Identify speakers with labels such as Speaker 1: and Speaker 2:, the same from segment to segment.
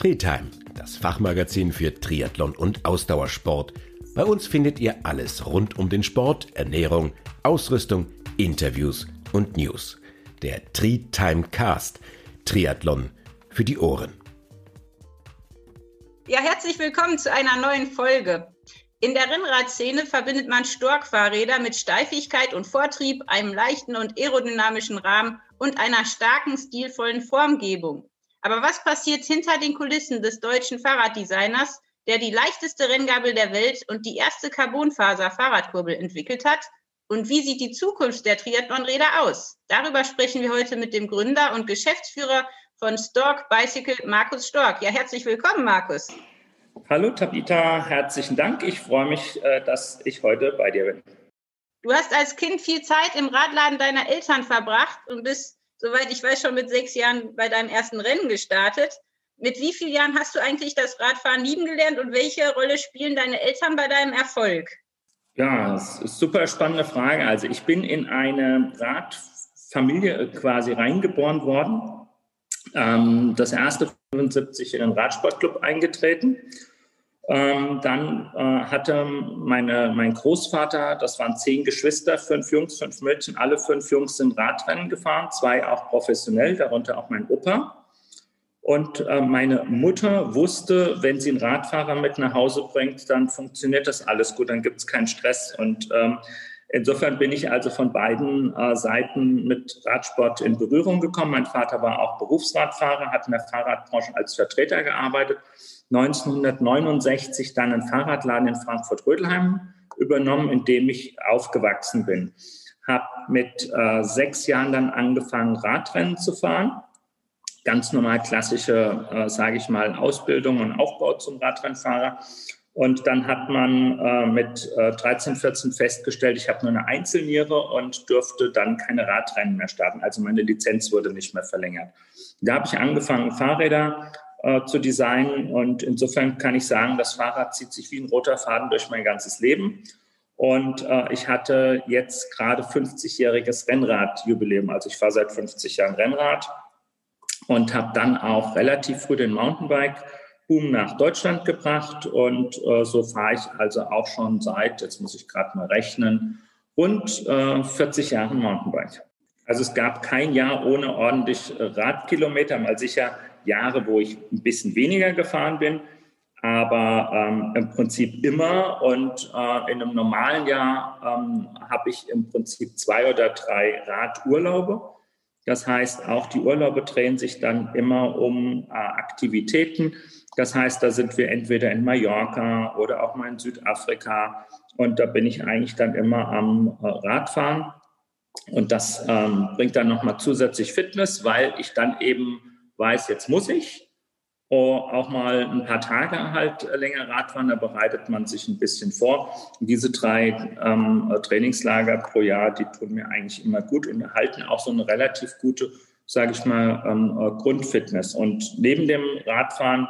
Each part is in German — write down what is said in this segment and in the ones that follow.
Speaker 1: Treetime, das Fachmagazin für Triathlon und Ausdauersport. Bei uns findet ihr alles rund um den Sport, Ernährung, Ausrüstung, Interviews und News. Der Treetime Cast, Triathlon für die Ohren.
Speaker 2: Ja, herzlich willkommen zu einer neuen Folge. In der Rennradszene verbindet man Stork-Fahrräder mit Steifigkeit und Vortrieb, einem leichten und aerodynamischen Rahmen und einer starken, stilvollen Formgebung. Aber was passiert hinter den Kulissen des deutschen Fahrraddesigners, der die leichteste Renngabel der Welt und die erste Carbonfaser-Fahrradkurbel entwickelt hat? Und wie sieht die Zukunft der Triathlonräder aus? Darüber sprechen wir heute mit dem Gründer und Geschäftsführer von Stork Bicycle, Markus Stork. Ja, herzlich willkommen, Markus.
Speaker 3: Hallo Tabita, herzlichen Dank. Ich freue mich, äh, dass ich heute bei dir bin.
Speaker 2: Du hast als Kind viel Zeit im Radladen deiner Eltern verbracht und bist soweit ich weiß, schon mit sechs Jahren bei deinem ersten Rennen gestartet. Mit wie vielen Jahren hast du eigentlich das Radfahren lieben gelernt und welche Rolle spielen deine Eltern bei deinem Erfolg?
Speaker 3: Ja, das ist super spannende Frage. Also ich bin in eine Radfamilie quasi reingeboren worden. Ähm, das erste 75 in den Radsportclub eingetreten ähm, dann äh, hatte meine, mein Großvater, das waren zehn Geschwister, fünf Jungs, fünf Mädchen, alle fünf Jungs sind Radrennen gefahren, zwei auch professionell, darunter auch mein Opa. Und äh, meine Mutter wusste, wenn sie einen Radfahrer mit nach Hause bringt, dann funktioniert das alles gut, dann gibt es keinen Stress. Und ähm, insofern bin ich also von beiden äh, Seiten mit Radsport in Berührung gekommen. Mein Vater war auch Berufsradfahrer, hat in der Fahrradbranche als Vertreter gearbeitet 1969 dann einen Fahrradladen in Frankfurt-Rödelheim übernommen, in dem ich aufgewachsen bin. Habe mit äh, sechs Jahren dann angefangen, Radrennen zu fahren. Ganz normal klassische, äh, sage ich mal, Ausbildung und Aufbau zum Radrennfahrer. Und dann hat man äh, mit äh, 13, 14 festgestellt, ich habe nur eine Einzelniere und durfte dann keine Radrennen mehr starten. Also meine Lizenz wurde nicht mehr verlängert. Da habe ich angefangen, Fahrräder äh, zu designen. Und insofern kann ich sagen, das Fahrrad zieht sich wie ein roter Faden durch mein ganzes Leben. Und äh, ich hatte jetzt gerade 50-jähriges Rennradjubiläum. Also ich fahre seit 50 Jahren Rennrad und habe dann auch relativ früh den Mountainbike-Boom nach Deutschland gebracht. Und äh, so fahre ich also auch schon seit, jetzt muss ich gerade mal rechnen, rund äh, 40 Jahren Mountainbike. Also es gab kein Jahr ohne ordentlich äh, Radkilometer, mal sicher Jahre, wo ich ein bisschen weniger gefahren bin, aber ähm, im Prinzip immer. Und äh, in einem normalen Jahr ähm, habe ich im Prinzip zwei oder drei Radurlaube. Das heißt, auch die Urlaube drehen sich dann immer um äh, Aktivitäten. Das heißt, da sind wir entweder in Mallorca oder auch mal in Südafrika. Und da bin ich eigentlich dann immer am äh, Radfahren. Und das ähm, bringt dann nochmal zusätzlich Fitness, weil ich dann eben weiß, jetzt muss ich. Auch mal ein paar Tage halt länger Radfahren, da bereitet man sich ein bisschen vor. Und diese drei ähm, Trainingslager pro Jahr, die tun mir eigentlich immer gut und erhalten auch so eine relativ gute, sage ich mal, ähm, Grundfitness. Und neben dem Radfahren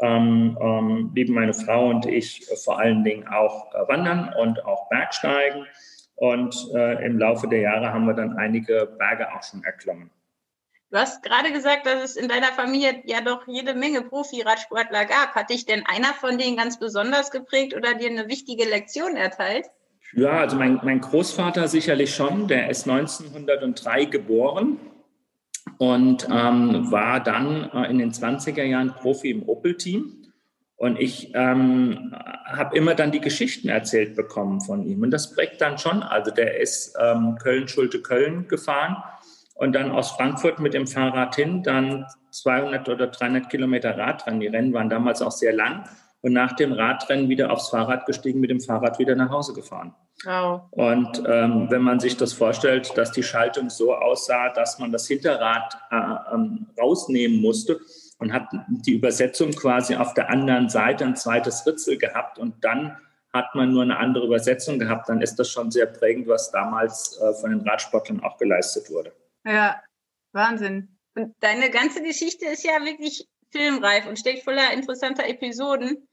Speaker 3: ähm, ähm, lieben meine Frau und ich vor allen Dingen auch äh, Wandern und auch Bergsteigen. Und äh, im Laufe der Jahre haben wir dann einige Berge auch schon erklommen.
Speaker 2: Du hast gerade gesagt, dass es in deiner Familie ja doch jede Menge Profi-Radsportler gab. Hat dich denn einer von denen ganz besonders geprägt oder dir eine wichtige Lektion erteilt?
Speaker 3: Ja, also mein, mein Großvater sicherlich schon. Der ist 1903 geboren und ähm, war dann äh, in den 20er Jahren Profi im Opel-Team. Und ich ähm, habe immer dann die Geschichten erzählt bekommen von ihm. Und das prägt dann schon. Also der ist ähm, Köln-Schulte-Köln gefahren und dann aus Frankfurt mit dem Fahrrad hin, dann 200 oder 300 Kilometer Radrennen. Die Rennen waren damals auch sehr lang und nach dem Radrennen wieder aufs Fahrrad gestiegen, mit dem Fahrrad wieder nach Hause gefahren. Wow. Und ähm, wenn man sich das vorstellt, dass die Schaltung so aussah, dass man das Hinterrad äh, ähm, rausnehmen musste und hat die Übersetzung quasi auf der anderen Seite ein zweites Ritzel gehabt und dann hat man nur eine andere Übersetzung gehabt, dann ist das schon sehr prägend, was damals äh, von den Radsportlern auch geleistet wurde.
Speaker 2: Ja, Wahnsinn. Und deine ganze Geschichte ist ja wirklich filmreif und steckt voller interessanter Episoden.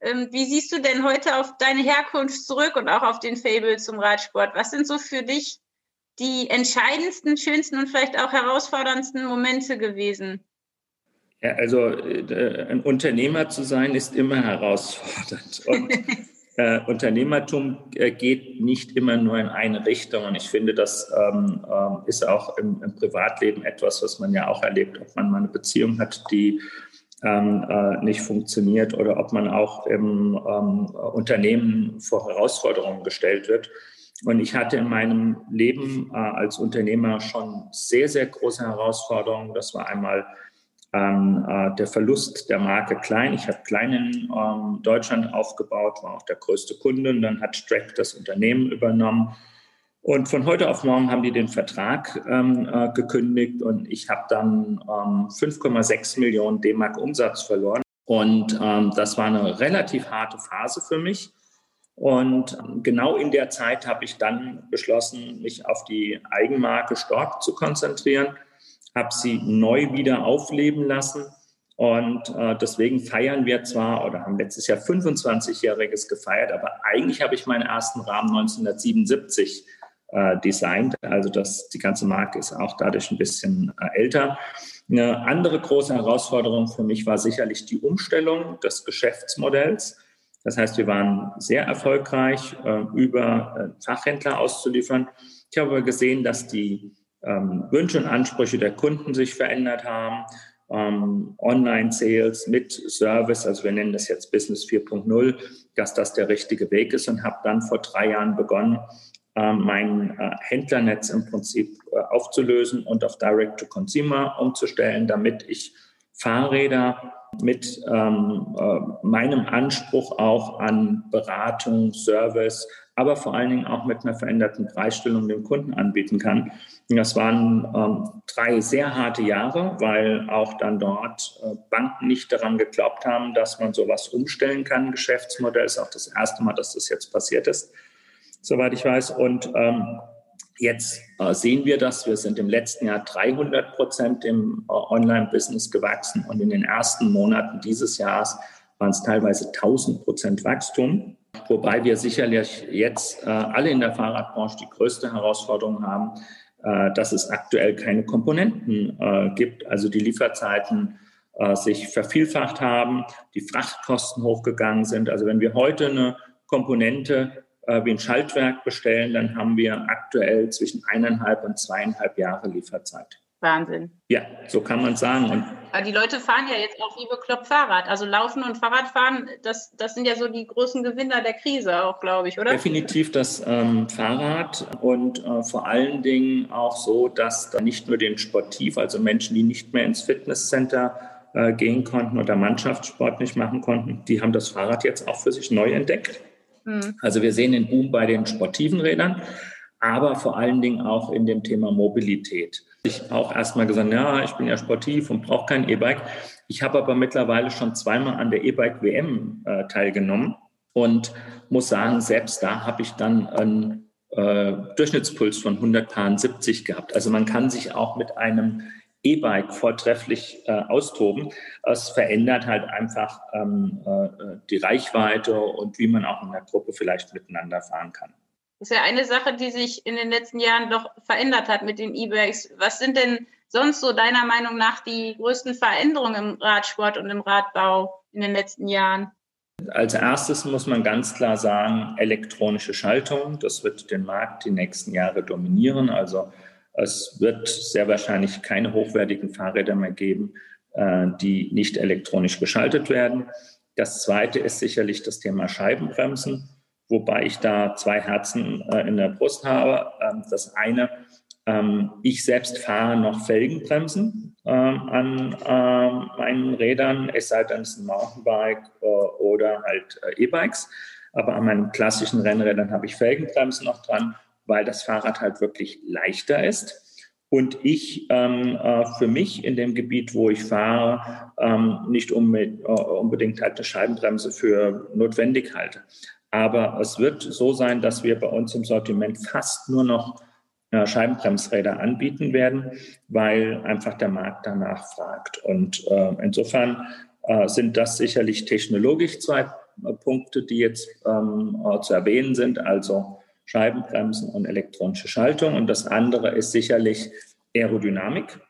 Speaker 2: Ähm, wie siehst du denn heute auf deine Herkunft zurück und auch auf den Fable zum Radsport? Was sind so für dich die entscheidendsten, schönsten und vielleicht auch herausforderndsten Momente gewesen?
Speaker 3: Ja, also äh, ein Unternehmer zu sein ist immer herausfordernd. Und äh, Unternehmertum äh, geht nicht immer nur in eine Richtung. Und ich finde, das ähm, äh, ist auch im, im, Privatleben etwas, was man ja auch erlebt, ob man mal eine Beziehung hat, die ähm, äh, nicht funktioniert oder ob man auch im ähm, Unternehmen vor Herausforderungen gestellt wird. Und ich hatte in meinem Leben äh, als Unternehmer schon sehr, sehr große Herausforderungen. Das war einmal ähm, äh, der Verlust der Marke Klein. Ich habe Klein in ähm, Deutschland aufgebaut, war auch der größte Kunde. Und dann hat Strack das Unternehmen übernommen. Und von heute auf morgen haben die den Vertrag ähm, äh, gekündigt und ich habe dann ähm, 5,6 Millionen D-Mark Umsatz verloren. Und ähm, das war eine relativ harte Phase für mich. Und ähm, genau in der Zeit habe ich dann beschlossen, mich auf die Eigenmarke Stork zu konzentrieren habe sie neu wieder aufleben lassen. Und äh, deswegen feiern wir zwar oder haben letztes Jahr 25-Jähriges gefeiert, aber eigentlich habe ich meinen ersten Rahmen 1977 äh, designt. Also das, die ganze Marke ist auch dadurch ein bisschen äh, älter. Eine andere große Herausforderung für mich war sicherlich die Umstellung des Geschäftsmodells. Das heißt, wir waren sehr erfolgreich, äh, über äh, Fachhändler auszuliefern. Ich habe gesehen, dass die ähm, Wünsche und Ansprüche der Kunden sich verändert haben. Ähm, Online-Sales mit Service, also wir nennen das jetzt Business 4.0, dass das der richtige Weg ist und habe dann vor drei Jahren begonnen, äh, mein äh, Händlernetz im Prinzip äh, aufzulösen und auf Direct-to-Consumer umzustellen, damit ich Fahrräder mit ähm, äh, meinem Anspruch auch an Beratung, Service, aber vor allen Dingen auch mit einer veränderten Preisstellung dem Kunden anbieten kann. Das waren ähm, drei sehr harte Jahre, weil auch dann dort äh, Banken nicht daran geglaubt haben, dass man sowas umstellen kann. Geschäftsmodell ist auch das erste Mal, dass das jetzt passiert ist, soweit ich weiß. Und ähm, jetzt äh, sehen wir das. Wir sind im letzten Jahr 300 Prozent im äh, Online-Business gewachsen und in den ersten Monaten dieses Jahres waren es teilweise 1000 Prozent Wachstum. Wobei wir sicherlich jetzt äh, alle in der Fahrradbranche die größte Herausforderung haben, dass es aktuell keine Komponenten äh, gibt, also die Lieferzeiten äh, sich vervielfacht haben, die Frachtkosten hochgegangen sind. Also wenn wir heute eine Komponente äh, wie ein Schaltwerk bestellen, dann haben wir aktuell zwischen eineinhalb und zweieinhalb Jahre Lieferzeit.
Speaker 2: Wahnsinn.
Speaker 3: Ja, so kann man sagen. Und
Speaker 2: Aber die Leute fahren ja jetzt auch wie bekloppt Fahrrad. Also Laufen und Fahrradfahren, das, das sind ja so die großen Gewinner der Krise auch, glaube ich, oder?
Speaker 3: Definitiv das ähm, Fahrrad und äh, vor allen Dingen auch so, dass da nicht nur den Sportiv, also Menschen, die nicht mehr ins Fitnesscenter äh, gehen konnten oder Mannschaftssport nicht machen konnten, die haben das Fahrrad jetzt auch für sich neu entdeckt. Mhm. Also wir sehen den Boom bei den sportiven Rädern, aber vor allen Dingen auch in dem Thema Mobilität ich auch erstmal gesagt, ja, ich bin ja sportiv und brauche kein E-Bike. Ich habe aber mittlerweile schon zweimal an der E-Bike-WM äh, teilgenommen und muss sagen, selbst da habe ich dann einen äh, Durchschnittspuls von 170 gehabt. Also man kann sich auch mit einem E-Bike vortrefflich äh, austoben. Es verändert halt einfach ähm, äh, die Reichweite und wie man auch in der Gruppe vielleicht miteinander fahren kann.
Speaker 2: Das ist ja eine Sache, die sich in den letzten Jahren doch verändert hat mit den E-Bikes. Was sind denn sonst so deiner Meinung nach die größten Veränderungen im Radsport und im Radbau in den letzten Jahren?
Speaker 3: Als erstes muss man ganz klar sagen, elektronische Schaltung. Das wird den Markt die nächsten Jahre dominieren. Also es wird sehr wahrscheinlich keine hochwertigen Fahrräder mehr geben, äh, die nicht elektronisch geschaltet werden. Das zweite ist sicherlich das Thema Scheibenbremsen wobei ich da zwei Herzen äh, in der Brust habe. Ähm, das eine, ähm, ich selbst fahre noch Felgenbremsen ähm, an ähm, meinen Rädern, es sei denn, es ist ein Mountainbike äh, oder halt äh, E-Bikes. Aber an meinen klassischen Rennrädern habe ich Felgenbremsen noch dran, weil das Fahrrad halt wirklich leichter ist. Und ich ähm, äh, für mich in dem Gebiet, wo ich fahre, ähm, nicht unbedingt, äh, unbedingt halt eine Scheibenbremse für notwendig halte. Aber es wird so sein, dass wir bei uns im Sortiment fast nur noch äh, Scheibenbremsräder anbieten werden, weil einfach der Markt danach fragt. Und äh, insofern äh, sind das sicherlich technologisch zwei äh, Punkte, die jetzt ähm, äh, zu erwähnen sind, also Scheibenbremsen und elektronische Schaltung. Und das andere ist sicherlich Aerodynamik.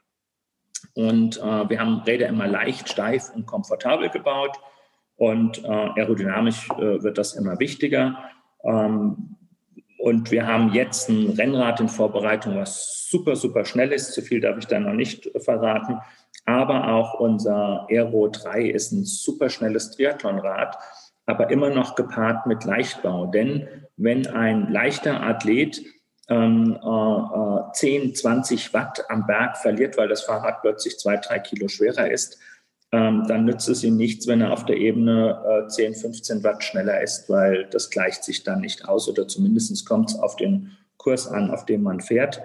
Speaker 3: Und äh, wir haben Räder immer leicht, steif und komfortabel gebaut. Und äh, aerodynamisch äh, wird das immer wichtiger. Ähm, und wir haben jetzt ein Rennrad in Vorbereitung, was super, super schnell ist. Zu viel darf ich da noch nicht verraten. Aber auch unser Aero 3 ist ein super schnelles Triathlonrad, aber immer noch gepaart mit Leichtbau. Denn wenn ein leichter Athlet ähm, äh, 10, äh, 20 Watt am Berg verliert, weil das Fahrrad plötzlich zwei, drei Kilo schwerer ist, ähm, dann nützt es ihm nichts, wenn er auf der Ebene äh, 10, 15 Watt schneller ist, weil das gleicht sich dann nicht aus oder zumindest kommt es auf den Kurs an, auf dem man fährt.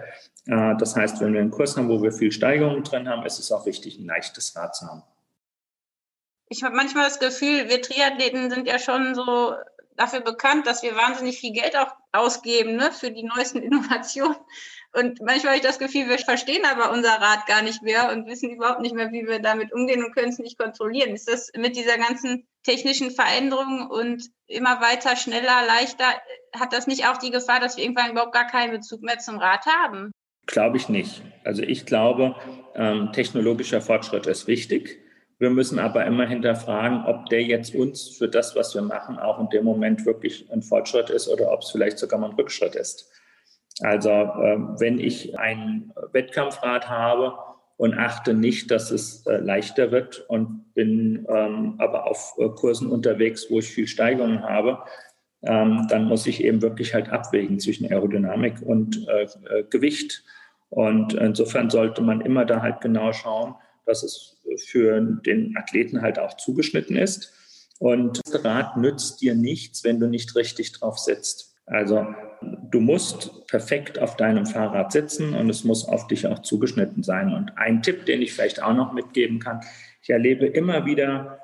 Speaker 3: Äh, das heißt, wenn wir einen Kurs haben, wo wir viel Steigerung drin haben, ist es auch wichtig, ein leichtes Rad zu haben.
Speaker 2: Ich habe manchmal das Gefühl, wir Triathleten sind ja schon so dafür bekannt, dass wir wahnsinnig viel Geld auch ausgeben ne, für die neuesten Innovationen. Und manchmal habe ich das Gefühl, wir verstehen aber unser Rad gar nicht mehr und wissen überhaupt nicht mehr, wie wir damit umgehen und können es nicht kontrollieren. Ist das mit dieser ganzen technischen Veränderung und immer weiter, schneller, leichter, hat das nicht auch die Gefahr, dass wir irgendwann überhaupt gar keinen Bezug mehr zum Rad haben?
Speaker 3: Glaube ich nicht. Also ich glaube, ähm, technologischer Fortschritt ist wichtig. Wir müssen aber immer hinterfragen, ob der jetzt uns für das, was wir machen, auch in dem Moment wirklich ein Fortschritt ist oder ob es vielleicht sogar mal ein Rückschritt ist. Also äh, wenn ich ein Wettkampfrad habe und achte nicht, dass es äh, leichter wird und bin ähm, aber auf äh, Kursen unterwegs, wo ich viel Steigerung habe, ähm, dann muss ich eben wirklich halt abwägen zwischen Aerodynamik und äh, Gewicht. Und insofern sollte man immer da halt genau schauen, dass es für den Athleten halt auch zugeschnitten ist. Und das Rad nützt dir nichts, wenn du nicht richtig drauf sitzt. Also du musst perfekt auf deinem Fahrrad sitzen und es muss auf dich auch zugeschnitten sein. Und ein Tipp, den ich vielleicht auch noch mitgeben kann, ich erlebe immer wieder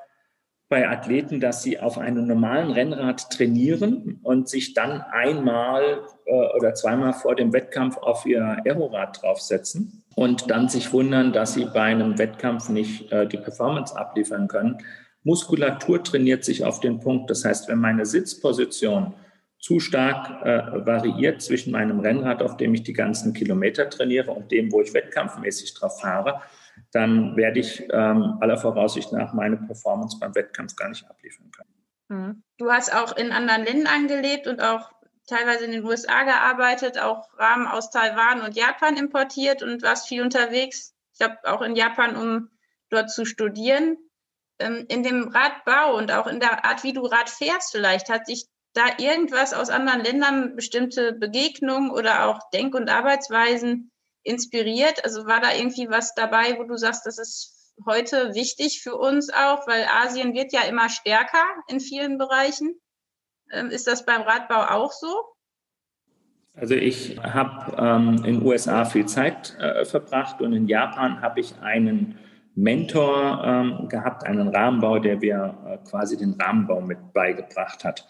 Speaker 3: bei Athleten, dass sie auf einem normalen Rennrad trainieren und sich dann einmal äh, oder zweimal vor dem Wettkampf auf ihr Aerorad draufsetzen und dann sich wundern, dass sie bei einem Wettkampf nicht äh, die Performance abliefern können. Muskulatur trainiert sich auf den Punkt. Das heißt, wenn meine Sitzposition zu stark äh, variiert zwischen meinem Rennrad, auf dem ich die ganzen Kilometer trainiere, und dem, wo ich wettkampfmäßig drauf fahre, dann werde ich ähm, aller Voraussicht nach meine Performance beim Wettkampf gar nicht abliefern können.
Speaker 2: Hm. Du hast auch in anderen Ländern gelebt und auch teilweise in den USA gearbeitet, auch Rahmen aus Taiwan und Japan importiert und warst viel unterwegs. Ich glaube auch in Japan, um dort zu studieren. Ähm, in dem Radbau und auch in der Art, wie du Rad fährst, vielleicht hat sich da irgendwas aus anderen Ländern, bestimmte Begegnungen oder auch Denk- und Arbeitsweisen inspiriert? Also war da irgendwie was dabei, wo du sagst, das ist heute wichtig für uns auch, weil Asien wird ja immer stärker in vielen Bereichen. Ähm, ist das beim Radbau auch so?
Speaker 3: Also ich habe ähm, in den USA viel Zeit äh, verbracht und in Japan habe ich einen Mentor ähm, gehabt, einen Rahmenbau, der mir äh, quasi den Rahmenbau mit beigebracht hat.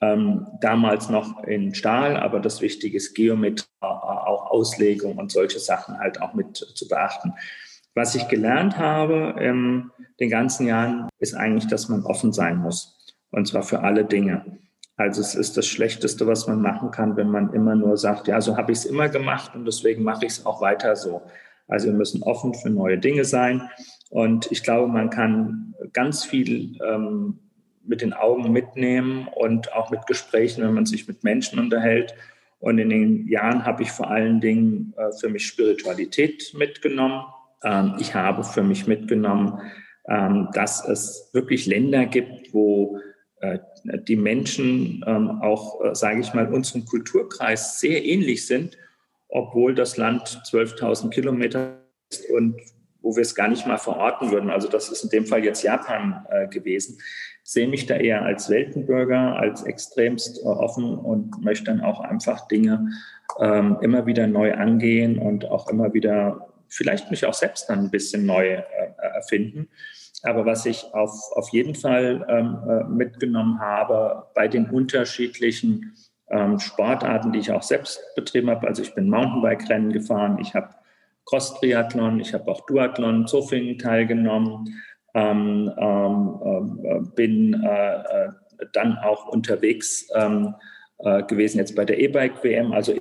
Speaker 3: Ähm, damals noch in Stahl, aber das Wichtige ist Geometrie, auch Auslegung und solche Sachen halt auch mit zu beachten. Was ich gelernt habe in den ganzen Jahren, ist eigentlich, dass man offen sein muss. Und zwar für alle Dinge. Also es ist das Schlechteste, was man machen kann, wenn man immer nur sagt, ja, so habe ich es immer gemacht und deswegen mache ich es auch weiter so. Also wir müssen offen für neue Dinge sein. Und ich glaube, man kann ganz viel ähm, mit den Augen mitnehmen und auch mit Gesprächen, wenn man sich mit Menschen unterhält. Und in den Jahren habe ich vor allen Dingen äh, für mich Spiritualität mitgenommen. Ähm, ich habe für mich mitgenommen, ähm, dass es wirklich Länder gibt, wo äh, die Menschen ähm, auch, äh, sage ich mal, unserem Kulturkreis sehr ähnlich sind, obwohl das Land 12.000 Kilometer ist und wo wir es gar nicht mal verorten würden. Also das ist in dem Fall jetzt Japan gewesen sehe mich da eher als Weltenbürger, als extremst offen und möchte dann auch einfach Dinge ähm, immer wieder neu angehen und auch immer wieder vielleicht mich auch selbst dann ein bisschen neu äh, erfinden. Aber was ich auf, auf jeden Fall ähm, äh, mitgenommen habe bei den unterschiedlichen ähm, Sportarten, die ich auch selbst betrieben habe, also ich bin Mountainbike-Rennen gefahren, ich habe Cross-Triathlon, ich habe auch Duathlon, Zofingen teilgenommen, ähm, ähm, äh, bin äh, äh, dann auch unterwegs ähm, äh, gewesen jetzt bei der E-Bike-WM, also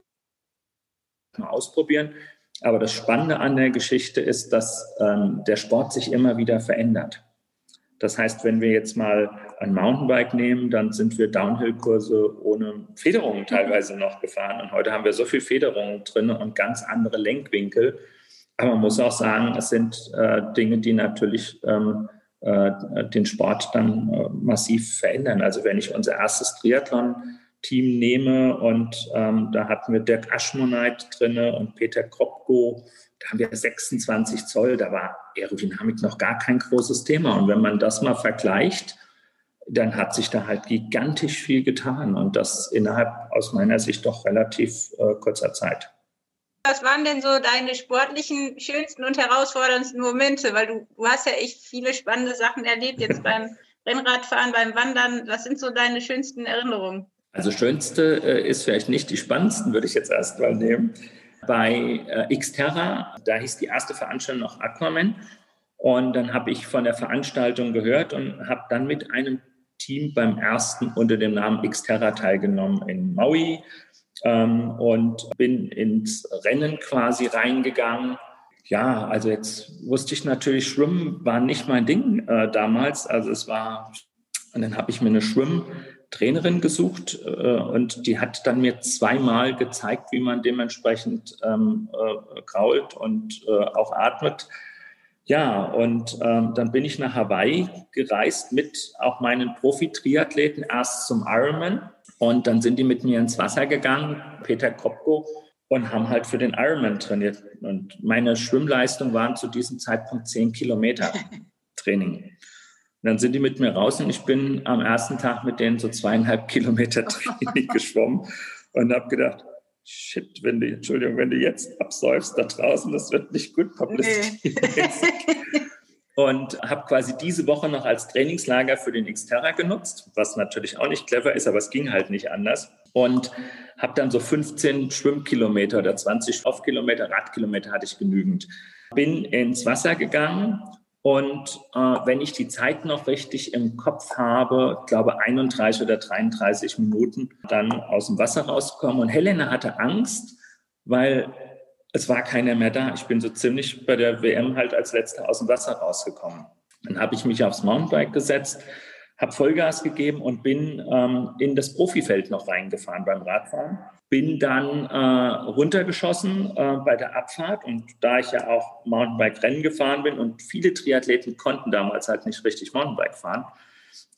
Speaker 3: mal ausprobieren. Aber das Spannende an der Geschichte ist, dass ähm, der Sport sich immer wieder verändert. Das heißt, wenn wir jetzt mal ein Mountainbike nehmen, dann sind wir Downhill-Kurse ohne Federungen teilweise noch gefahren. Und heute haben wir so viel Federungen drin und ganz andere Lenkwinkel. Aber man muss auch sagen, es sind äh, Dinge, die natürlich ähm, äh, den Sport dann äh, massiv verändern. Also wenn ich unser erstes Triathlon-Team nehme und ähm, da hatten wir Dirk Aschmoneit drinne und Peter Kropko, da haben wir 26 Zoll, da war Aerodynamik noch gar kein großes Thema. Und wenn man das mal vergleicht, dann hat sich da halt gigantisch viel getan und das innerhalb aus meiner Sicht doch relativ äh, kurzer Zeit.
Speaker 2: Was waren denn so deine sportlichen, schönsten und herausforderndsten Momente? Weil du, du hast ja echt viele spannende Sachen erlebt, jetzt beim Rennradfahren, beim Wandern. Was sind so deine schönsten Erinnerungen?
Speaker 3: Also schönste äh, ist vielleicht nicht die spannendsten, würde ich jetzt erst mal nehmen. Bei äh, Xterra, da hieß die erste Veranstaltung noch Aquaman. Und dann habe ich von der Veranstaltung gehört und habe dann mit einem Team beim ersten unter dem Namen Xterra teilgenommen in Maui ähm, und bin ins Rennen quasi reingegangen. Ja, also jetzt wusste ich natürlich, Schwimmen war nicht mein Ding äh, damals. Also es war, und dann habe ich mir eine Schwimmtrainerin gesucht äh, und die hat dann mir zweimal gezeigt, wie man dementsprechend ähm, äh, krault und äh, auch atmet. Ja, und ähm, dann bin ich nach Hawaii gereist mit auch meinen Profi-Triathleten erst zum Ironman und dann sind die mit mir ins Wasser gegangen, Peter Kopko, und haben halt für den Ironman trainiert. Und meine Schwimmleistung waren zu diesem Zeitpunkt zehn Kilometer Training. Und dann sind die mit mir raus und ich bin am ersten Tag mit denen so zweieinhalb Kilometer Training geschwommen und habe gedacht, shit, wenn du, Entschuldigung, wenn du jetzt absäufst da draußen, das wird nicht gut publiziert. Nee. Und habe quasi diese Woche noch als Trainingslager für den Xterra genutzt, was natürlich auch nicht clever ist, aber es ging halt nicht anders. Und habe dann so 15 Schwimmkilometer oder 20 Laufkilometer, Radkilometer hatte ich genügend. Bin ins Wasser gegangen und äh, wenn ich die Zeit noch richtig im Kopf habe, glaube 31 oder 33 Minuten dann aus dem Wasser rausgekommen. Und Helena hatte Angst, weil es war keiner mehr da. Ich bin so ziemlich bei der WM halt als letzter aus dem Wasser rausgekommen. Dann habe ich mich aufs Mountainbike gesetzt, habe Vollgas gegeben und bin ähm, in das Profifeld noch reingefahren beim Radfahren. Bin dann äh, runtergeschossen äh, bei der Abfahrt und da ich ja auch Mountainbike-Rennen gefahren bin und viele Triathleten konnten damals halt nicht richtig Mountainbike fahren,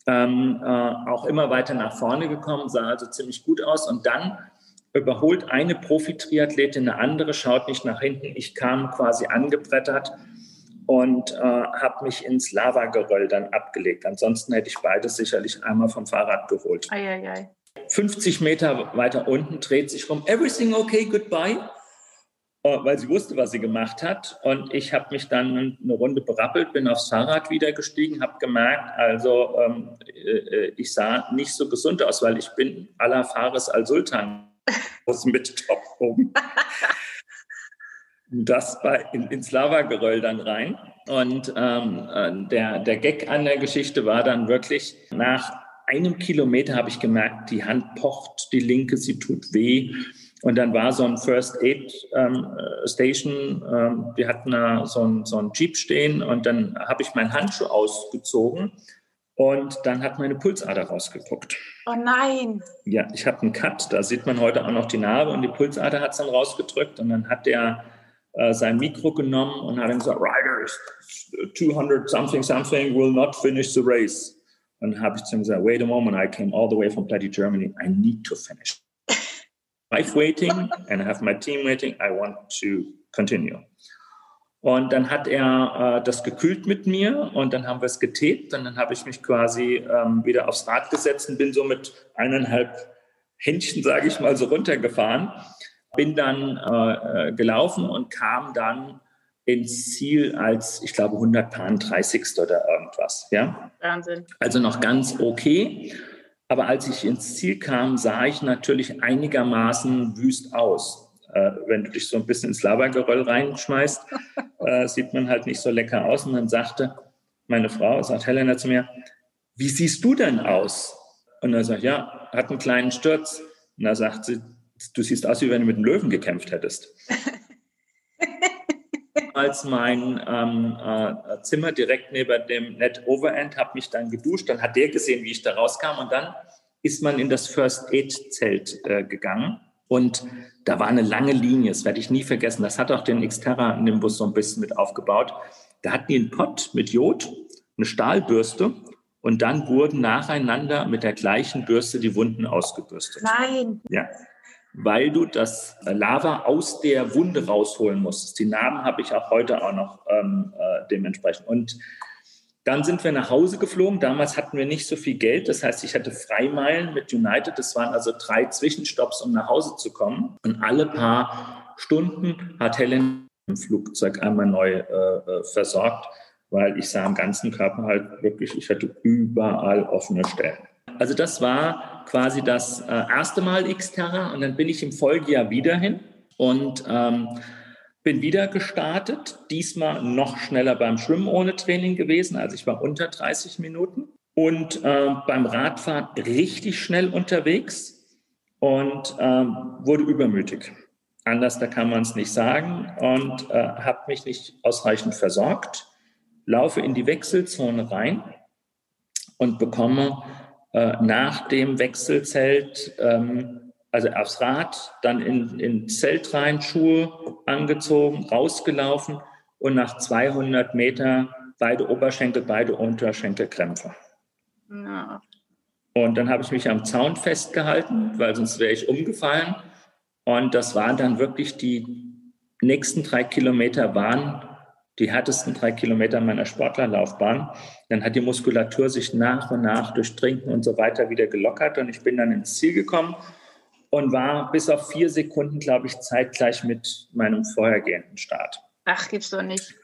Speaker 3: ähm, äh, auch immer weiter nach vorne gekommen, sah also ziemlich gut aus und dann überholt eine Profi-Triathletin eine andere, schaut nicht nach hinten. Ich kam quasi angebrettert und äh, habe mich ins Lavageröll dann abgelegt. Ansonsten hätte ich beides sicherlich einmal vom Fahrrad geholt. Ei, ei, ei. 50 Meter weiter unten dreht sich rum, everything okay, goodbye, äh, weil sie wusste, was sie gemacht hat. Und ich habe mich dann eine Runde berappelt, bin aufs Fahrrad wieder gestiegen, habe gemerkt, also ähm, äh, ich sah nicht so gesund aus, weil ich bin aller Fares al Sultan aus mit Top oben. das bei, in, ins Lavageröll dann rein. Und ähm, äh, der, der Gag an der Geschichte war dann wirklich, nach einem Kilometer habe ich gemerkt, die Hand pocht, die linke, sie tut weh. Und dann war so ein First Aid ähm, äh, Station, ähm, wir hatten da so ein, so ein Jeep stehen und dann habe ich meinen Handschuh ausgezogen und dann hat meine Pulsader rausgeguckt.
Speaker 2: Oh nein.
Speaker 3: Ja, ich habe einen Cut, da sieht man heute auch noch die Narbe und die Pulsader hat es dann rausgedrückt und dann hat der äh, sein Mikro genommen und hat dann gesagt, Riders, 200 something something will not finish the race. Und dann habe ich zu ihm gesagt, wait a moment, I came all the way from bloody Germany, I need to finish. Wife waiting and I have my team waiting, I want to continue. Und dann hat er äh, das gekühlt mit mir und dann haben wir es getaped und dann habe ich mich quasi ähm, wieder aufs Rad gesetzt und bin so mit eineinhalb Händchen, sage ich mal, so runtergefahren. Bin dann äh, äh gelaufen und kam dann ins Ziel als, ich glaube, 130. oder irgendwas. Ja?
Speaker 2: Wahnsinn.
Speaker 3: Also noch ganz okay. Aber als ich ins Ziel kam, sah ich natürlich einigermaßen wüst aus äh, wenn du dich so ein bisschen ins Labergeröll reinschmeißt, äh, sieht man halt nicht so lecker aus. Und dann sagte meine Frau, sagt Helena zu mir, wie siehst du denn aus? Und er sagt, ja, hat einen kleinen Sturz. Und da sagt sie, du siehst aus, wie wenn du mit einem Löwen gekämpft hättest. als mein ähm, äh, Zimmer direkt neben dem Net Overend, habe mich dann geduscht. Dann hat der gesehen, wie ich da rauskam. Und dann ist man in das First Aid Zelt äh, gegangen. Und da war eine lange Linie, das werde ich nie vergessen. Das hat auch den Xterra Nimbus so ein bisschen mit aufgebaut. Da hatten die einen Pott mit Jod, eine Stahlbürste und dann wurden nacheinander mit der gleichen Bürste die Wunden ausgebürstet.
Speaker 2: Nein.
Speaker 3: Ja, weil du das Lava aus der Wunde rausholen musstest. Die Narben habe ich auch heute auch noch ähm, äh, dementsprechend. Und dann sind wir nach Hause geflogen. Damals hatten wir nicht so viel Geld. Das heißt, ich hatte Freimeilen mit United. Das waren also drei Zwischenstopps, um nach Hause zu kommen. Und alle paar Stunden hat Helen im Flugzeug einmal neu äh, äh versorgt, weil ich sah am ganzen Körper halt wirklich, ich hatte überall offene Stellen. Also das war quasi das äh, erste Mal Xterra und dann bin ich im Folgejahr wieder hin und ähm, bin wieder gestartet, diesmal noch schneller beim Schwimmen ohne Training gewesen, also ich war unter 30 Minuten und äh, beim Radfahren richtig schnell unterwegs und ähm, wurde übermütig. Anders, da kann man es nicht sagen und äh, habe mich nicht ausreichend versorgt, laufe in die Wechselzone rein und bekomme äh, nach dem Wechselzelt, ähm, also aufs Rad, dann in, in Zelt rein, Schuhe angezogen, rausgelaufen und nach 200 Meter beide Oberschenkel, beide Unterschenkel Krämpfe. Ja. Und dann habe ich mich am Zaun festgehalten, weil sonst wäre ich umgefallen. Und das waren dann wirklich die nächsten drei Kilometer waren die härtesten drei Kilometer meiner Sportlerlaufbahn. Dann hat die Muskulatur sich nach und nach durch Trinken und so weiter wieder gelockert und ich bin dann ins Ziel gekommen und war bis auf vier Sekunden, glaube ich, zeitgleich mit meinem vorhergehenden Start.
Speaker 2: Ach, gibt's doch nicht.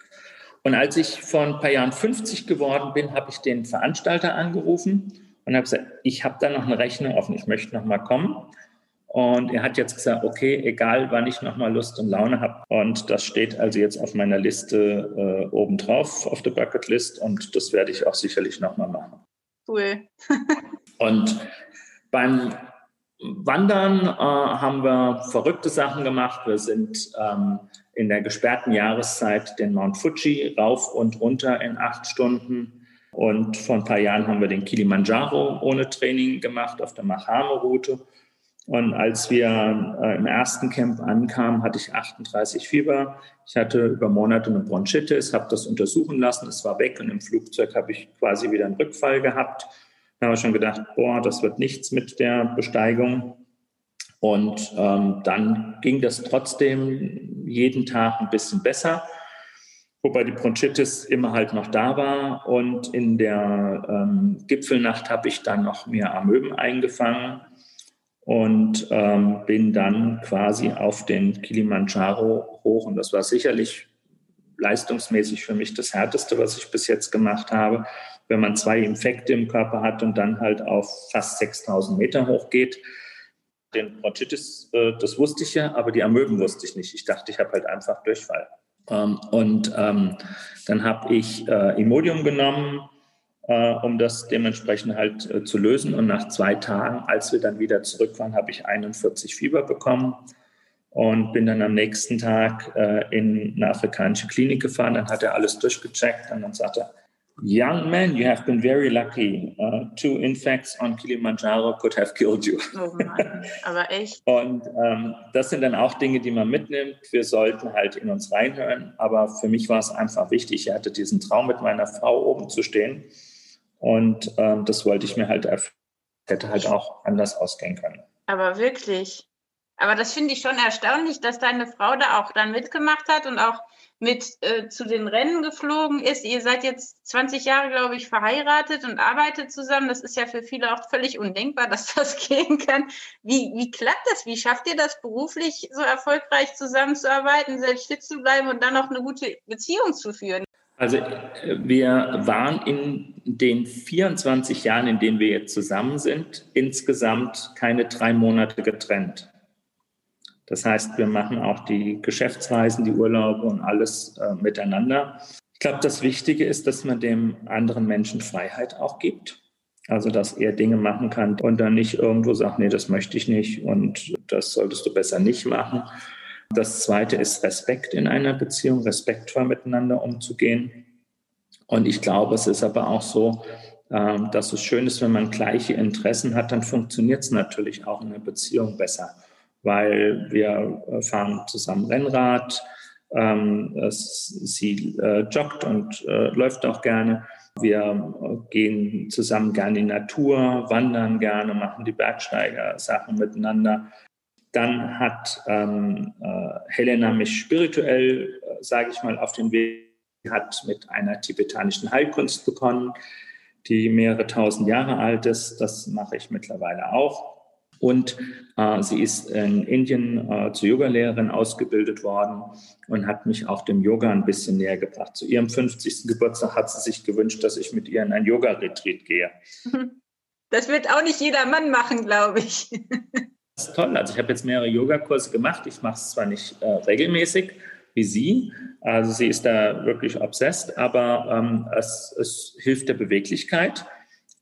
Speaker 3: Und als ich vor ein paar Jahren 50 geworden bin, habe ich den Veranstalter angerufen und habe gesagt, ich habe da noch eine Rechnung offen, ich möchte noch mal kommen. Und er hat jetzt gesagt, okay, egal wann ich nochmal Lust und Laune habe. Und das steht also jetzt auf meiner Liste äh, obendrauf, auf der Bucketlist. Und das werde ich auch sicherlich nochmal machen.
Speaker 2: Cool.
Speaker 3: und beim Wandern äh, haben wir verrückte Sachen gemacht. Wir sind ähm, in der gesperrten Jahreszeit den Mount Fuji rauf und runter in acht Stunden. Und vor ein paar Jahren haben wir den Kilimanjaro ohne Training gemacht auf der Mahame-Route. Und als wir äh, im ersten Camp ankamen, hatte ich 38 Fieber. Ich hatte über Monate eine Bronchitis, habe das untersuchen lassen, es war weg und im Flugzeug habe ich quasi wieder einen Rückfall gehabt. Habe ich schon gedacht, boah, das wird nichts mit der Besteigung. Und ähm, dann ging das trotzdem jeden Tag ein bisschen besser, wobei die Bronchitis immer halt noch da war. Und in der ähm, Gipfelnacht habe ich dann noch mehr Amöben eingefangen und ähm, bin dann quasi auf den Kilimanjaro hoch. Und das war sicherlich leistungsmäßig für mich das Härteste, was ich bis jetzt gemacht habe. Wenn man zwei Infekte im Körper hat und dann halt auf fast 6000 Meter hochgeht. Den Bronchitis, äh, das wusste ich ja, aber die Amöben wusste ich nicht. Ich dachte, ich habe halt einfach Durchfall. Ähm, und ähm, dann habe ich äh, Imodium genommen, äh, um das dementsprechend halt äh, zu lösen. Und nach zwei Tagen, als wir dann wieder zurück waren, habe ich 41 Fieber bekommen und bin dann am nächsten Tag in eine afrikanische Klinik gefahren. Dann hat er alles durchgecheckt und dann sagte er, Young man, you have been very lucky. Uh, two infects on Kilimanjaro could have killed you.
Speaker 2: Oh Mann, aber echt.
Speaker 3: Und ähm, das sind dann auch Dinge, die man mitnimmt. Wir sollten halt in uns reinhören. Aber für mich war es einfach wichtig. Ich hatte diesen Traum, mit meiner Frau oben zu stehen. Und ähm, das wollte ich mir halt erfüllen. Hätte halt auch anders ausgehen können.
Speaker 2: Aber wirklich. Aber das finde ich schon erstaunlich, dass deine Frau da auch dann mitgemacht hat und auch mit äh, zu den Rennen geflogen ist. Ihr seid jetzt 20 Jahre, glaube ich, verheiratet und arbeitet zusammen. Das ist ja für viele auch völlig undenkbar, dass das gehen kann. Wie, wie klappt das? Wie schafft ihr das beruflich so erfolgreich zusammenzuarbeiten, selbst fit zu bleiben und dann noch eine gute Beziehung zu führen?
Speaker 3: Also wir waren in den 24 Jahren, in denen wir jetzt zusammen sind, insgesamt keine drei Monate getrennt. Das heißt, wir machen auch die Geschäftsreisen, die Urlaube und alles äh, miteinander. Ich glaube, das Wichtige ist, dass man dem anderen Menschen Freiheit auch gibt. Also, dass er Dinge machen kann und dann nicht irgendwo sagt, nee, das möchte ich nicht und das solltest du besser nicht machen. Das zweite ist Respekt in einer Beziehung, respektvoll miteinander umzugehen. Und ich glaube, es ist aber auch so, ähm, dass es schön ist, wenn man gleiche Interessen hat, dann funktioniert es natürlich auch in einer Beziehung besser, weil wir fahren zusammen Rennrad, ähm, sie äh, joggt und äh, läuft auch gerne. Wir gehen zusammen gerne in die Natur, wandern gerne, machen die Bergsteiger-Sachen miteinander. Dann hat ähm, äh, Helena mich spirituell, äh, sage ich mal, auf den Weg, hat mit einer tibetanischen Heilkunst begonnen, die mehrere tausend Jahre alt ist. Das mache ich mittlerweile auch. Und äh, sie ist in Indien äh, zur Yogalehrerin ausgebildet worden und hat mich auch dem Yoga ein bisschen näher gebracht. Zu ihrem 50. Geburtstag hat sie sich gewünscht, dass ich mit ihr in ein Yoga-Retreat gehe.
Speaker 2: Das wird auch nicht jeder Mann machen, glaube ich.
Speaker 3: Das ist toll. Also ich habe jetzt mehrere Yogakurse gemacht. Ich mache es zwar nicht äh, regelmäßig wie sie. Also sie ist da wirklich obsessed, aber ähm, es, es, hilft der Beweglichkeit.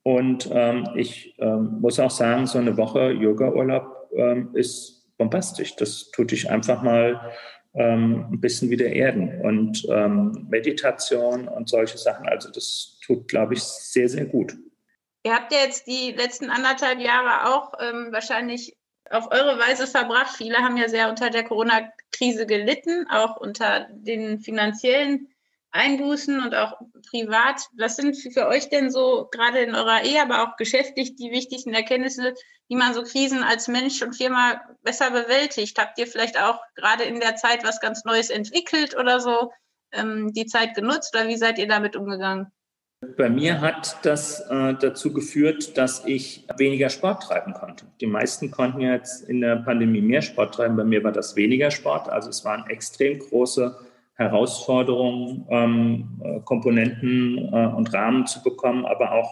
Speaker 3: Und ähm, ich ähm, muss auch sagen, so eine Woche Yoga-Urlaub ähm, ist bombastisch. Das tut dich einfach mal ähm, ein bisschen wieder erden. Und ähm, Meditation und solche Sachen, also das tut, glaube ich, sehr, sehr gut.
Speaker 2: Ihr habt ja jetzt die letzten anderthalb Jahre auch ähm, wahrscheinlich auf eure Weise verbracht. Viele haben ja sehr unter der Corona-Krise gelitten, auch unter den finanziellen Einbußen und auch privat. Was sind für euch denn so gerade in eurer Ehe, aber auch geschäftlich die wichtigsten Erkenntnisse, wie man so Krisen als Mensch und Firma besser bewältigt? Habt ihr vielleicht auch gerade in der Zeit was ganz Neues entwickelt oder so ähm, die Zeit genutzt oder wie seid ihr damit umgegangen?
Speaker 3: Bei mir hat das äh, dazu geführt, dass ich weniger Sport treiben konnte. Die meisten konnten jetzt in der Pandemie mehr Sport treiben. Bei mir war das weniger Sport. Also es waren extrem große Herausforderungen, ähm, äh, Komponenten äh, und Rahmen zu bekommen, aber auch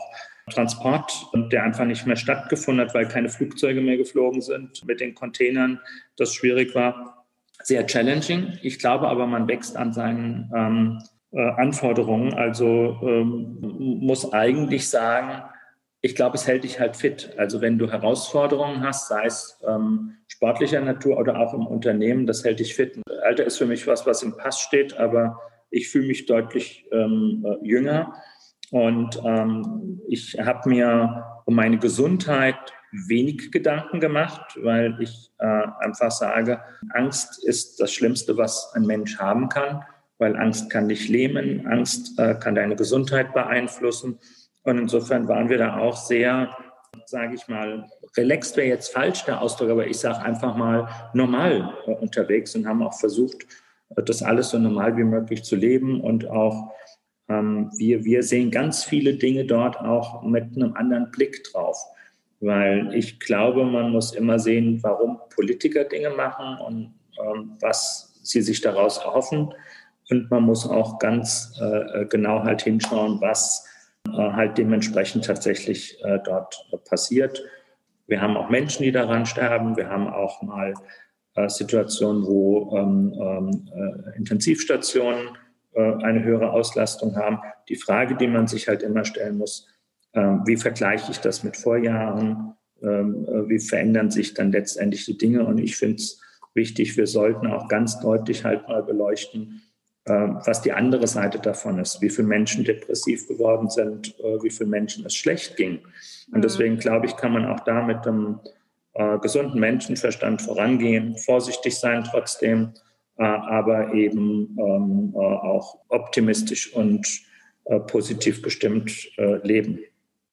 Speaker 3: Transport, der einfach nicht mehr stattgefunden hat, weil keine Flugzeuge mehr geflogen sind mit den Containern, das schwierig war. Sehr challenging. Ich glaube aber, man wächst an seinen ähm, äh, Anforderungen. Also ähm, muss eigentlich sagen, ich glaube, es hält dich halt fit. Also wenn du Herausforderungen hast, sei es ähm, sportlicher Natur oder auch im Unternehmen, das hält dich fit. Alter ist für mich was, was im Pass steht, aber ich fühle mich deutlich ähm, äh, jünger. Und ähm, ich habe mir um meine Gesundheit wenig Gedanken gemacht, weil ich äh, einfach sage, Angst ist das Schlimmste, was ein Mensch haben kann weil Angst kann dich lähmen, Angst äh, kann deine Gesundheit beeinflussen. Und insofern waren wir da auch sehr, sage ich mal, relaxed wäre jetzt falsch der Ausdruck, aber ich sage einfach mal normal äh, unterwegs und haben auch versucht, äh, das alles so normal wie möglich zu leben und auch ähm, wir, wir sehen ganz viele Dinge dort auch mit einem anderen Blick drauf. Weil ich glaube, man muss immer sehen, warum Politiker Dinge machen und ähm, was sie sich daraus erhoffen. Und man muss auch ganz äh, genau halt hinschauen, was äh, halt dementsprechend tatsächlich äh, dort passiert. Wir haben auch Menschen, die daran sterben. Wir haben auch mal äh, Situationen, wo ähm, ähm, äh, Intensivstationen äh, eine höhere Auslastung haben. Die Frage, die man sich halt immer stellen muss, wie vergleiche ich das mit Vorjahren? Ähm, wie verändern sich dann letztendlich die Dinge? Und ich finde es wichtig, wir sollten auch ganz deutlich halt mal beleuchten, äh, was die andere Seite davon ist, wie viele Menschen depressiv geworden sind, äh, wie viele Menschen es schlecht ging. Und mhm. deswegen glaube ich, kann man auch da mit einem äh, gesunden Menschenverstand vorangehen, vorsichtig sein trotzdem, äh, aber eben ähm, äh, auch optimistisch und positiv bestimmt leben.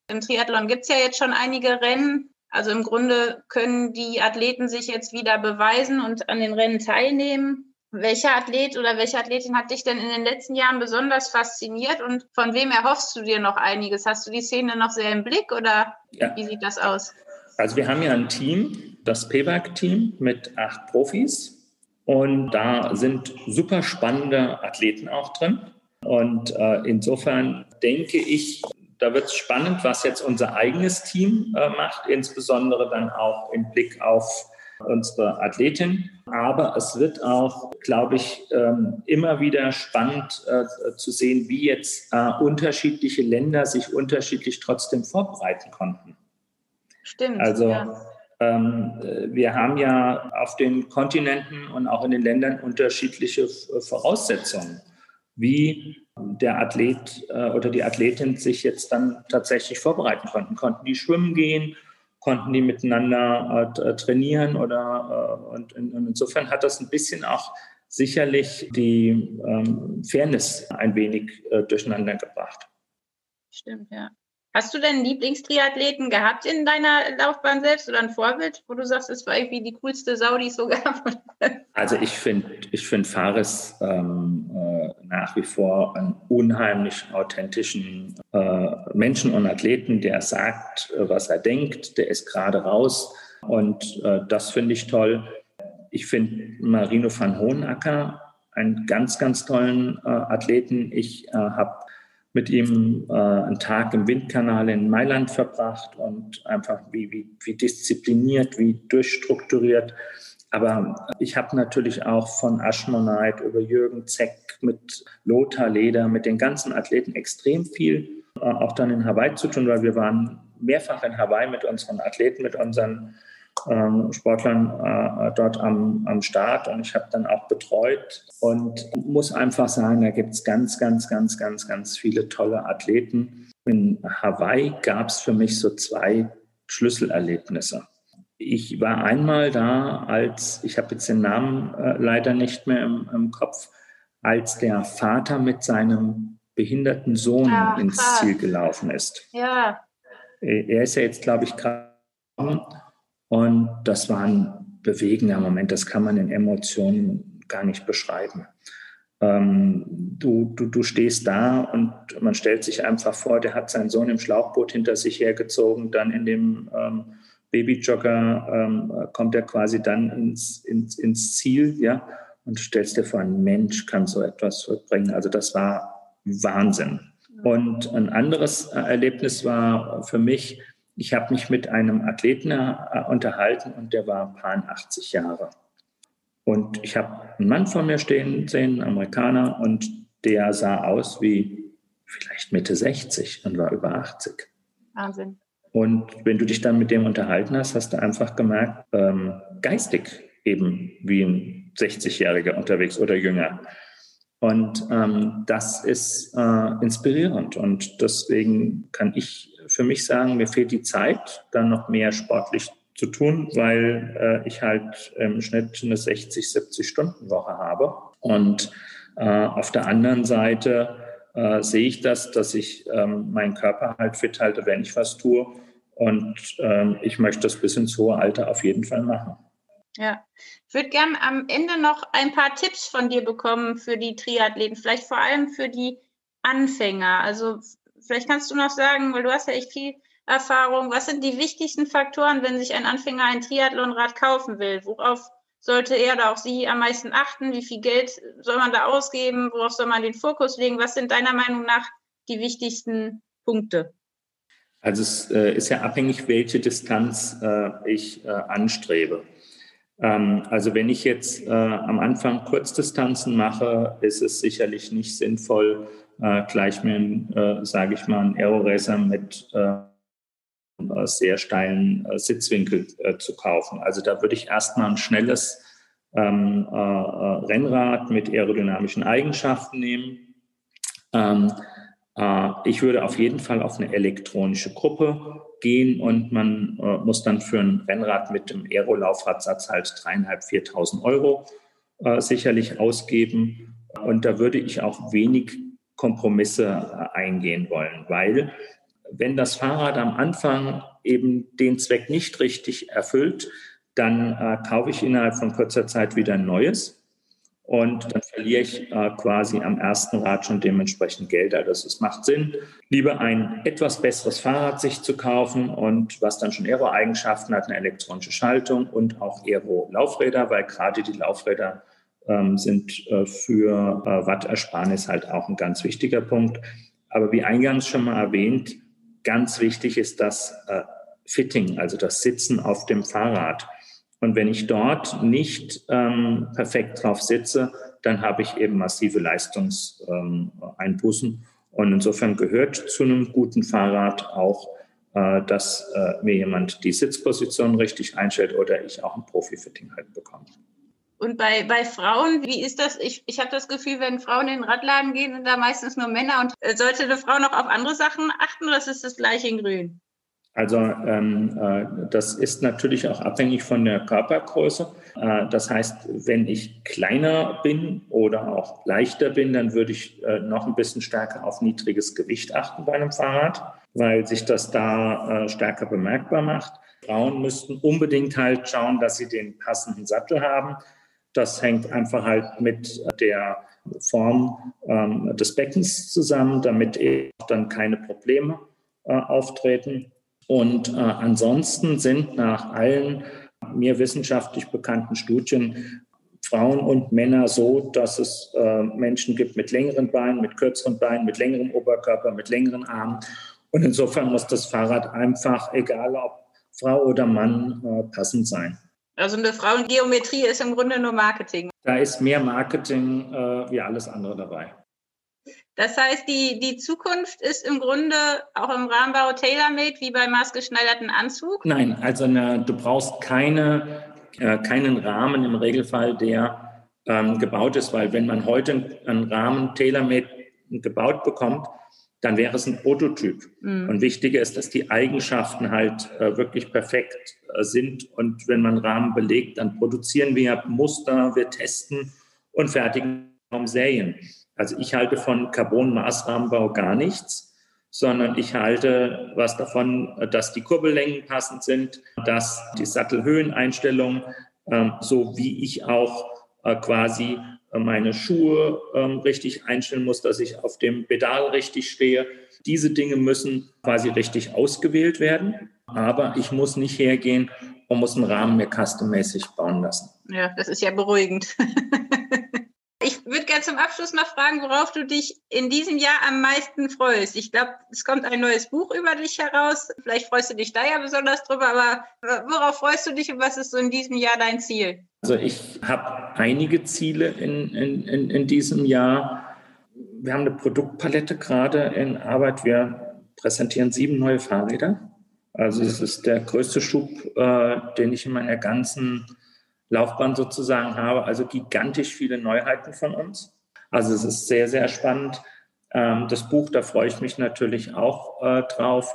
Speaker 2: Im Triathlon gibt es ja jetzt schon einige Rennen. Also im Grunde können die Athleten sich jetzt wieder beweisen und an den Rennen teilnehmen. Welcher Athlet oder welche Athletin hat dich denn in den letzten Jahren besonders fasziniert und von wem erhoffst du dir noch einiges? Hast du die Szene noch sehr im Blick oder ja. wie sieht das aus?
Speaker 3: Also wir haben ja ein Team, das PWAG-Team mit acht Profis und da sind super spannende Athleten auch drin. Und äh, insofern denke ich, da wird es spannend, was jetzt unser eigenes Team äh, macht, insbesondere dann auch im Blick auf unsere Athletin. Aber es wird auch, glaube ich, ähm, immer wieder spannend äh, zu sehen, wie jetzt äh, unterschiedliche Länder sich unterschiedlich trotzdem vorbereiten konnten.
Speaker 2: Stimmt.
Speaker 3: Also ja. Ähm, wir haben ja auf den Kontinenten und auch in den Ländern unterschiedliche Voraussetzungen, wie der Athlet äh, oder die Athletin sich jetzt dann tatsächlich vorbereiten konnten. Konnten die schwimmen gehen? Konnten die miteinander äh, trainieren? Oder, äh, und, und, insofern hat das ein bisschen auch sicherlich die ähm, Fairness ein wenig äh, durcheinander gebracht.
Speaker 2: Stimmt, ja. Hast du denn Lieblingstriathleten gehabt in deiner Laufbahn selbst oder ein Vorbild, wo du sagst, es war irgendwie die coolste Sau, die es so gab?
Speaker 3: Also ich finde ich find Fares ähm, äh, nach wie vor einen unheimlich authentischen äh, Menschen und Athleten, der sagt, was er denkt, der ist gerade raus und äh, das finde ich toll. Ich finde Marino van Hohenacker einen ganz, ganz tollen äh, Athleten. Ich äh, habe mit ihm äh, einen Tag im Windkanal in Mailand verbracht und einfach wie, wie, wie diszipliniert, wie durchstrukturiert. Aber ich habe natürlich auch von Aschmonite über Jürgen Zeck mit Lothar Leder, mit den ganzen Athleten extrem viel äh, auch dann in Hawaii zu tun, weil wir waren mehrfach in Hawaii mit unseren Athleten, mit unseren ähm, Sportlern äh, dort am, am Start und ich habe dann auch betreut und muss einfach sagen, da gibt es ganz, ganz, ganz, ganz, ganz viele tolle Athleten. In Hawaii gab es für mich so zwei Schlüsselerlebnisse. Ich war einmal da, als, ich habe jetzt den Namen äh, leider nicht mehr im, im, Kopf, als der Vater mit seinem behinderten Sohn Ach, ins. Ziel gelaufen ist.
Speaker 2: Ja.
Speaker 3: Er ist ja jetzt, glaube ich, gerade und das war ein bewegender Moment, das kann man in Emotionen gar nicht beschreiben. Ähm, du, du, du stehst da und man stellt sich einfach vor, der hat seinen Sohn im Schlauchboot hinter sich hergezogen, dann in dem ähm, Babyjogger ähm, kommt er quasi dann ins, ins, ins Ziel, ja, und stellst dir vor, ein Mensch kann so etwas zurückbringen. Also das war Wahnsinn. Und ein anderes Erlebnis war für mich, ich habe mich mit einem Athleten äh, unterhalten und der war ein paar 80 Jahre. Und ich habe einen Mann vor mir stehen sehen, einen Amerikaner, und der sah aus wie vielleicht Mitte 60 und war über 80.
Speaker 2: Wahnsinn.
Speaker 3: Und wenn du dich dann mit dem unterhalten hast, hast du einfach gemerkt, ähm, geistig eben wie ein 60-Jähriger unterwegs oder jünger. Und ähm, das ist äh, inspirierend. Und deswegen kann ich für mich sagen, mir fehlt die Zeit, dann noch mehr sportlich zu tun, weil äh, ich halt im Schnitt eine 60, 70 Stunden Woche habe. Und äh, auf der anderen Seite äh, sehe ich das, dass ich ähm, meinen Körper halt fit halte, wenn ich was tue. Und ähm, ich möchte das bis ins hohe Alter auf jeden Fall machen.
Speaker 2: Ja, ich würde gerne am Ende noch ein paar Tipps von dir bekommen für die Triathleten, vielleicht vor allem für die Anfänger. Also vielleicht kannst du noch sagen, weil du hast ja echt viel Erfahrung, was sind die wichtigsten Faktoren, wenn sich ein Anfänger ein Triathlonrad kaufen will? Worauf sollte er oder auch sie am meisten achten? Wie viel Geld soll man da ausgeben? Worauf soll man den Fokus legen? Was sind deiner Meinung nach die wichtigsten Punkte?
Speaker 3: Also es äh, ist ja abhängig, welche Distanz äh, ich äh, anstrebe. Ähm, also wenn ich jetzt am Anfang Kurzdistanzen mache, ist es sicherlich nicht sinnvoll, äh, gleich mir, äh, sage ich mal, einen Aeroracer mit äh, sehr steilen äh, Sitzwinkel äh, zu kaufen. Also da würde ich erstmal ein schnelles ähm, äh, Rennrad mit aerodynamischen Eigenschaften nehmen. Ähm, ich würde auf jeden Fall auf eine elektronische Gruppe gehen und man muss dann für ein Rennrad mit dem Aero-Laufradsatz halt dreieinhalb, 4.000 Euro sicherlich ausgeben. Und da würde ich auch wenig Kompromisse äh, eingehen wollen, weil wenn das Fahrrad am Anfang eben den Zweck nicht richtig erfüllt, dann äh, kaufe ich innerhalb von kurzer Zeit wieder ein neues und dann verliere ich äh, quasi am ersten Rad schon dementsprechend Geld. Also es macht Sinn, lieber ein etwas besseres Fahrrad sich zu kaufen und was dann schon Aero-Eigenschaften hat, eine elektronische Schaltung und auch Aero-Laufräder, weil gerade die Laufräder ähm, sind äh, für äh, Wattersparnis halt auch ein ganz wichtiger Punkt. Aber wie eingangs schon mal erwähnt, ganz wichtig ist das äh, Fitting, also das Sitzen auf dem Fahrrad. Und wenn ich dort nicht ähm, perfekt drauf sitze, dann habe ich eben massive Leistungseinbußen. Ähm, und insofern gehört zu einem guten Fahrrad auch äh, dass äh, mir jemand die Sitzposition richtig einstellt oder ich auch ein Profi-Fitting halt bekomme.
Speaker 2: Und bei, bei Frauen, wie ist das? Ich, ich habe das Gefühl, wenn Frauen in den Radladen gehen, sind da meistens nur Männer. Und äh, sollte eine Frau noch auf andere Sachen achten oder ist das gleiche in Grün?
Speaker 3: Also ähm, äh, das ist natürlich auch abhängig von der Körpergröße. Äh, das heißt, wenn ich kleiner bin oder auch leichter bin, dann würde ich äh, noch ein bisschen stärker auf niedriges Gewicht achten bei einem Fahrrad, weil sich das da äh, stärker bemerkbar macht. Frauen müssten unbedingt halt schauen, dass sie den passenden Sattel haben. Das hängt einfach halt mit der Form ähm, des Beckens zusammen, damit eben dann keine Probleme äh, auftreten. Und äh, ansonsten sind nach allen mir wissenschaftlich bekannten Studien Frauen und Männer so, dass es äh, Menschen gibt mit längeren Beinen, mit kürzeren Beinen, mit längerem Oberkörper, mit längeren Armen. Und insofern muss das Fahrrad einfach, egal ob Frau oder Mann, äh, passend sein.
Speaker 2: Also eine Frauengeometrie ist im Grunde nur Marketing.
Speaker 3: Da ist mehr Marketing äh, wie alles andere dabei.
Speaker 2: Das heißt, die, die Zukunft ist im Grunde auch im Rahmenbau tailor-made wie beim maßgeschneiderten Anzug?
Speaker 3: Nein, also eine, du brauchst keine, äh, keinen Rahmen im Regelfall, der ähm, gebaut ist, weil wenn man heute einen Rahmen tailor-made gebaut bekommt, dann wäre es ein Prototyp. Mhm. Und wichtiger ist, dass die Eigenschaften halt äh, wirklich perfekt äh, sind. Und wenn man Rahmen belegt, dann produzieren wir Muster, wir testen und fertigen Serien. Also ich halte von Carbon-Maßrahmenbau gar nichts, sondern ich halte was davon, dass die Kurbellängen passend sind, dass die Sattelhöheneinstellung, äh, so wie ich auch äh, quasi meine Schuhe ähm, richtig einstellen muss, dass ich auf dem Pedal richtig stehe. Diese Dinge müssen quasi richtig ausgewählt werden. Aber ich muss nicht hergehen und muss einen Rahmen mir custommäßig bauen lassen.
Speaker 2: Ja, das ist ja beruhigend. ich würde gerne zum Abschluss noch fragen, worauf du dich in diesem Jahr am meisten freust. Ich glaube, es kommt ein neues Buch über dich heraus. Vielleicht freust du dich da ja besonders drüber, aber worauf freust du dich und was ist so in diesem Jahr dein Ziel?
Speaker 3: Also ich habe einige Ziele in, in, in, diesem Jahr. Wir haben eine Produktpalette gerade in Arbeit. Wir präsentieren sieben neue Fahrräder. Also es ist der größte Schub, äh, den ich in meiner ganzen Laufbahn sozusagen habe. Also gigantisch viele Neuheiten von uns. Also es ist sehr, sehr spannend. Ähm, das Buch, da freue ich mich natürlich auch äh, drauf.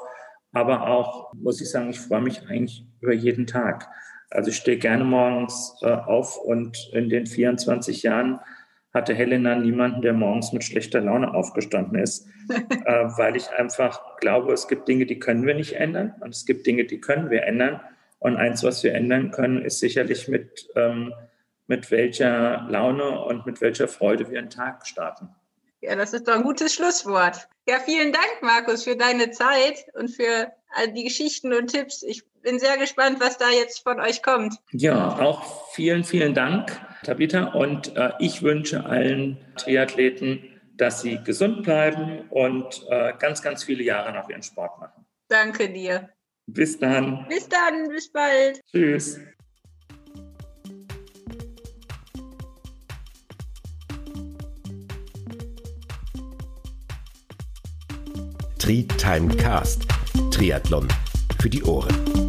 Speaker 3: Aber auch, muss ich sagen, ich freue mich eigentlich über jeden Tag. Also ich stehe gerne morgens äh, auf und in den 24 Jahren hatte Helena niemanden, der morgens mit schlechter Laune aufgestanden ist, äh, weil ich einfach glaube, es gibt Dinge, die können wir nicht ändern und es gibt Dinge, die können wir ändern. Und eins, was wir ändern können, ist sicherlich mit, ähm, mit welcher Laune und mit welcher Freude wir einen Tag starten.
Speaker 2: Ja, das ist doch ein gutes Schlusswort. Ja, vielen Dank, Markus, für deine Zeit und für all die Geschichten und Tipps. Ich bin sehr gespannt, was da jetzt von euch kommt.
Speaker 3: Ja, auch vielen, vielen Dank, Tabitha. Und äh, ich wünsche allen Triathleten, dass sie gesund bleiben und äh, ganz, ganz viele Jahre noch ihren Sport machen.
Speaker 2: Danke dir.
Speaker 3: Bis dann.
Speaker 2: Bis dann, bis bald.
Speaker 3: Tschüss.
Speaker 1: Tri Time Cast. Triathlon für die Ohren.